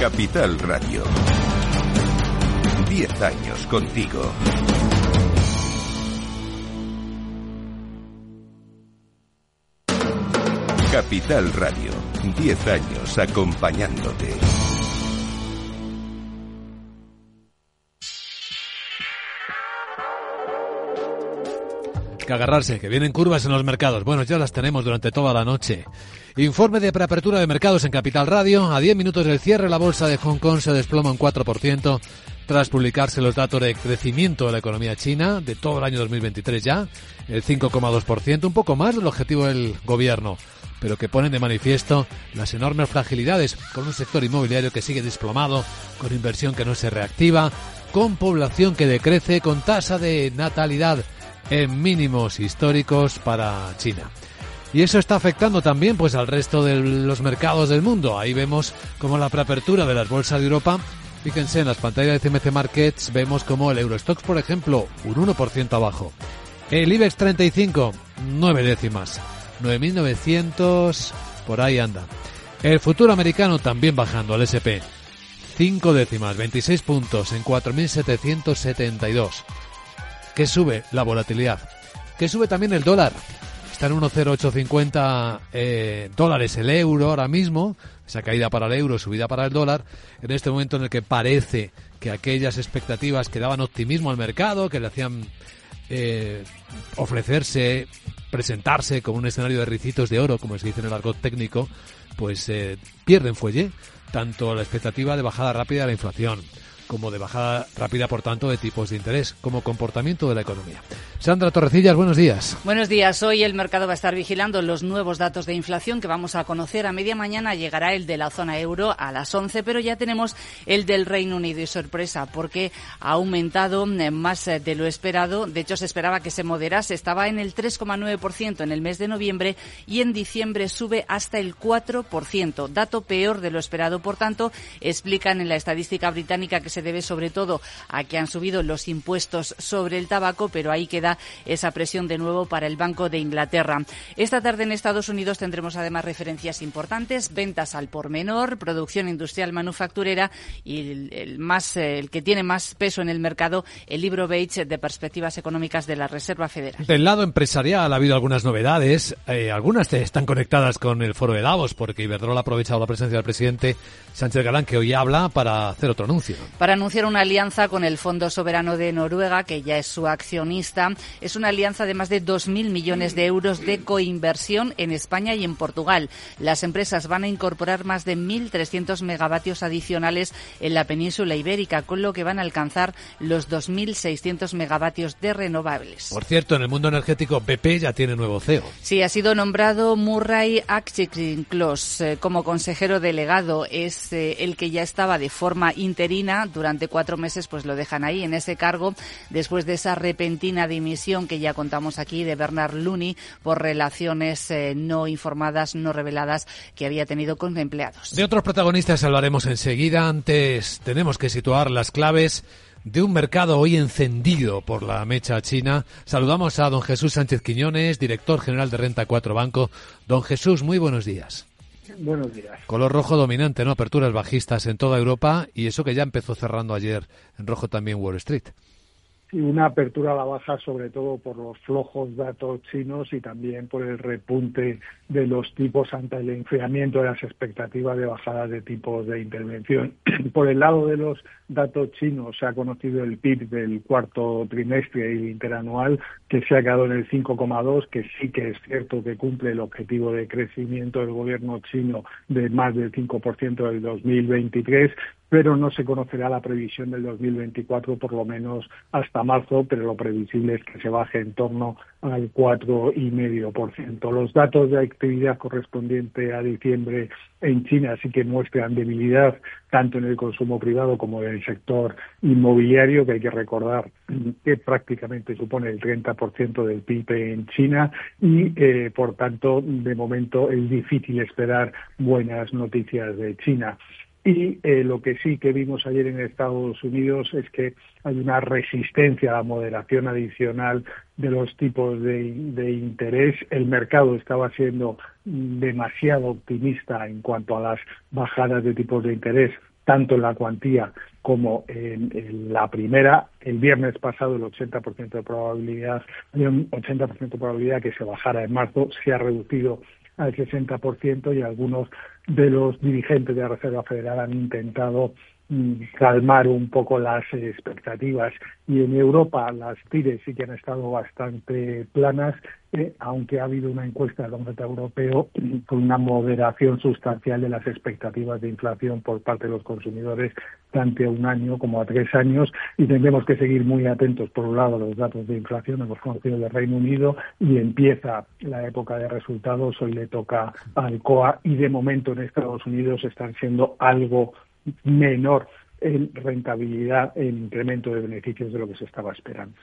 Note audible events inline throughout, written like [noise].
Capital Radio. Diez años contigo. Capital Radio. Diez años acompañándote. Que agarrarse, que vienen curvas en los mercados. Bueno, ya las tenemos durante toda la noche. Informe de preapertura de mercados en Capital Radio. A 10 minutos del cierre, la bolsa de Hong Kong se desploma un 4% tras publicarse los datos de crecimiento de la economía china de todo el año 2023 ya, el 5,2%, un poco más del objetivo del gobierno, pero que ponen de manifiesto las enormes fragilidades con un sector inmobiliario que sigue desplomado, con inversión que no se reactiva, con población que decrece, con tasa de natalidad en mínimos históricos para China. Y eso está afectando también pues al resto de los mercados del mundo. Ahí vemos como la preapertura de las bolsas de Europa, fíjense en las pantallas de CMC Markets, vemos como el Eurostox, por ejemplo, un 1% abajo. El IBEX 35, 9 décimas. 9.900, por ahí anda. El futuro americano también bajando al SP. 5 décimas, 26 puntos en 4.772. Que sube la volatilidad. Que sube también el dólar. Está en 1,0850 eh, dólares el euro ahora mismo. Esa caída para el euro, subida para el dólar. En este momento en el que parece que aquellas expectativas que daban optimismo al mercado, que le hacían eh, ofrecerse, presentarse como un escenario de ricitos de oro, como se dice en el argot técnico, pues eh, pierden fuelle. Tanto la expectativa de bajada rápida de la inflación, como de bajada rápida, por tanto, de tipos de interés, como comportamiento de la economía. Sandra Torrecillas, buenos días. Buenos días. Hoy el mercado va a estar vigilando los nuevos datos de inflación que vamos a conocer. A media mañana llegará el de la zona euro a las 11, pero ya tenemos el del Reino Unido y sorpresa porque ha aumentado más de lo esperado. De hecho, se esperaba que se moderase. Estaba en el 3,9% en el mes de noviembre y en diciembre sube hasta el 4%. Dato peor de lo esperado. Por tanto, explican en la estadística británica que se debe sobre todo a que han subido los impuestos sobre el tabaco, pero ahí queda esa presión de nuevo para el Banco de Inglaterra. Esta tarde en Estados Unidos tendremos además referencias importantes, ventas al por menor, producción industrial manufacturera y el, más, el que tiene más peso en el mercado, el libro Beige de perspectivas económicas de la Reserva Federal. Del lado empresarial ha habido algunas novedades, eh, algunas están conectadas con el foro de Davos porque Iberdrola ha aprovechado la presencia del presidente Sánchez Galán que hoy habla para hacer otro anuncio. Para anunciar una alianza con el Fondo Soberano de Noruega, que ya es su accionista, es una alianza de más de 2.000 millones de euros de coinversión en España y en Portugal. Las empresas van a incorporar más de 1.300 megavatios adicionales en la península ibérica, con lo que van a alcanzar los 2.600 megavatios de renovables. Por cierto, en el mundo energético, BP ya tiene nuevo CEO. Sí, ha sido nombrado Murray Achikrinklos eh, como consejero delegado. Es eh, el que ya estaba de forma interina durante cuatro meses, pues lo dejan ahí en ese cargo después de esa repentina dimisión que ya contamos aquí de Bernard Looney por relaciones eh, no informadas, no reveladas que había tenido con empleados. De otros protagonistas hablaremos enseguida. Antes tenemos que situar las claves de un mercado hoy encendido por la mecha china. Saludamos a don Jesús Sánchez Quiñones, director general de Renta 4 Banco. Don Jesús, muy buenos días. Buenos días. Color rojo dominante, ¿no? Aperturas bajistas en toda Europa y eso que ya empezó cerrando ayer en rojo también Wall Street. Y una apertura a la baja sobre todo por los flojos datos chinos y también por el repunte de los tipos ante el enfriamiento de las expectativas de bajada de tipos de intervención. [clears throat] Por el lado de los datos chinos se ha conocido el PIB del cuarto trimestre y interanual que se ha quedado en el 5,2, que sí que es cierto que cumple el objetivo de crecimiento del gobierno chino de más del 5% del 2023, pero no se conocerá la previsión del 2024 por lo menos hasta marzo, pero lo previsible es que se baje en torno al 4,5%. Los datos de actividad correspondiente a diciembre en China sí que muestran debilidad tanto en el consumo privado como en el sector inmobiliario, que hay que recordar que prácticamente supone el 30% del PIB en China y, eh, por tanto, de momento es difícil esperar buenas noticias de China. Y eh, lo que sí que vimos ayer en Estados Unidos es que hay una resistencia a la moderación adicional de los tipos de, interés. El mercado estaba siendo demasiado optimista en cuanto a las bajadas de tipos de interés tanto en la cuantía como en, la primera. El viernes pasado el 80% de probabilidad, un 80% de probabilidad que se bajara en marzo, se ha reducido al 60% y algunos de los dirigentes de la Reserva Federal han intentado calmar un poco las expectativas. Y en Europa las tires sí que han estado bastante planas, eh, aunque ha habido una encuesta del Banco Europeo [clears throat] con una moderación sustancial de las expectativas de inflación por parte de los consumidores tanto a un año como a tres años y tendremos que seguir muy atentos por un lado a los datos de inflación hemos conocido del Reino Unido y empieza la época de resultados hoy le toca al COA y de momento en Estados Unidos están siendo algo menor en rentabilidad, en incremento de beneficios de lo que se estaba esperando.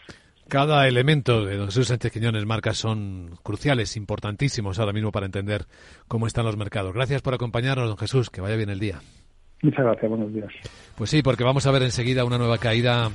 Cada elemento de don Jesús Sánchez Quiñones marca son cruciales, importantísimos ahora mismo para entender cómo están los mercados. Gracias por acompañarnos, don Jesús. Que vaya bien el día. Muchas gracias, buenos días. Pues sí, porque vamos a ver enseguida una nueva caída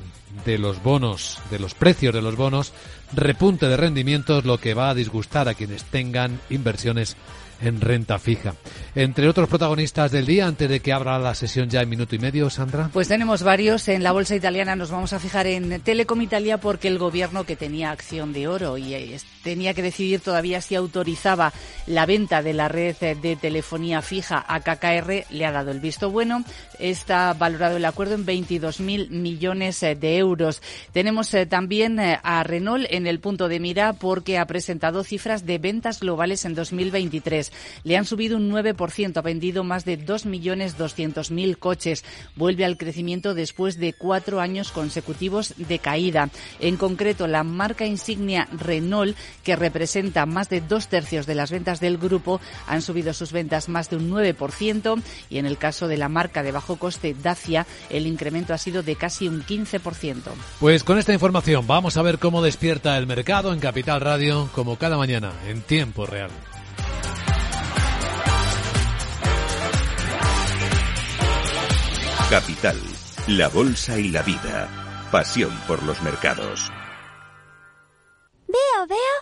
de los bonos, de los precios de los bonos, repunte de rendimientos, lo que va a disgustar a quienes tengan inversiones en renta fija. Entre otros protagonistas del día, antes de que abra la sesión ya en minuto y medio, Sandra. Pues tenemos varios. En la bolsa italiana nos vamos a fijar en Telecom Italia porque el gobierno que tenía acción de oro y eh, tenía que decidir todavía si autorizaba la venta de la red de telefonía fija a KKR le ha dado el visto bueno. Está valorado el acuerdo en 22.000 millones eh, de euros. Tenemos eh, también a Renault en el punto de mira porque ha presentado cifras de ventas globales en 2023 le han subido un 9%, ha vendido más de 2.200.000 coches. Vuelve al crecimiento después de cuatro años consecutivos de caída. En concreto, la marca insignia Renault, que representa más de dos tercios de las ventas del grupo, han subido sus ventas más de un 9% y en el caso de la marca de bajo coste Dacia, el incremento ha sido de casi un 15%. Pues con esta información vamos a ver cómo despierta el mercado en Capital Radio, como cada mañana, en tiempo real. Capital, la Bolsa y la Vida. Pasión por los mercados. Veo, veo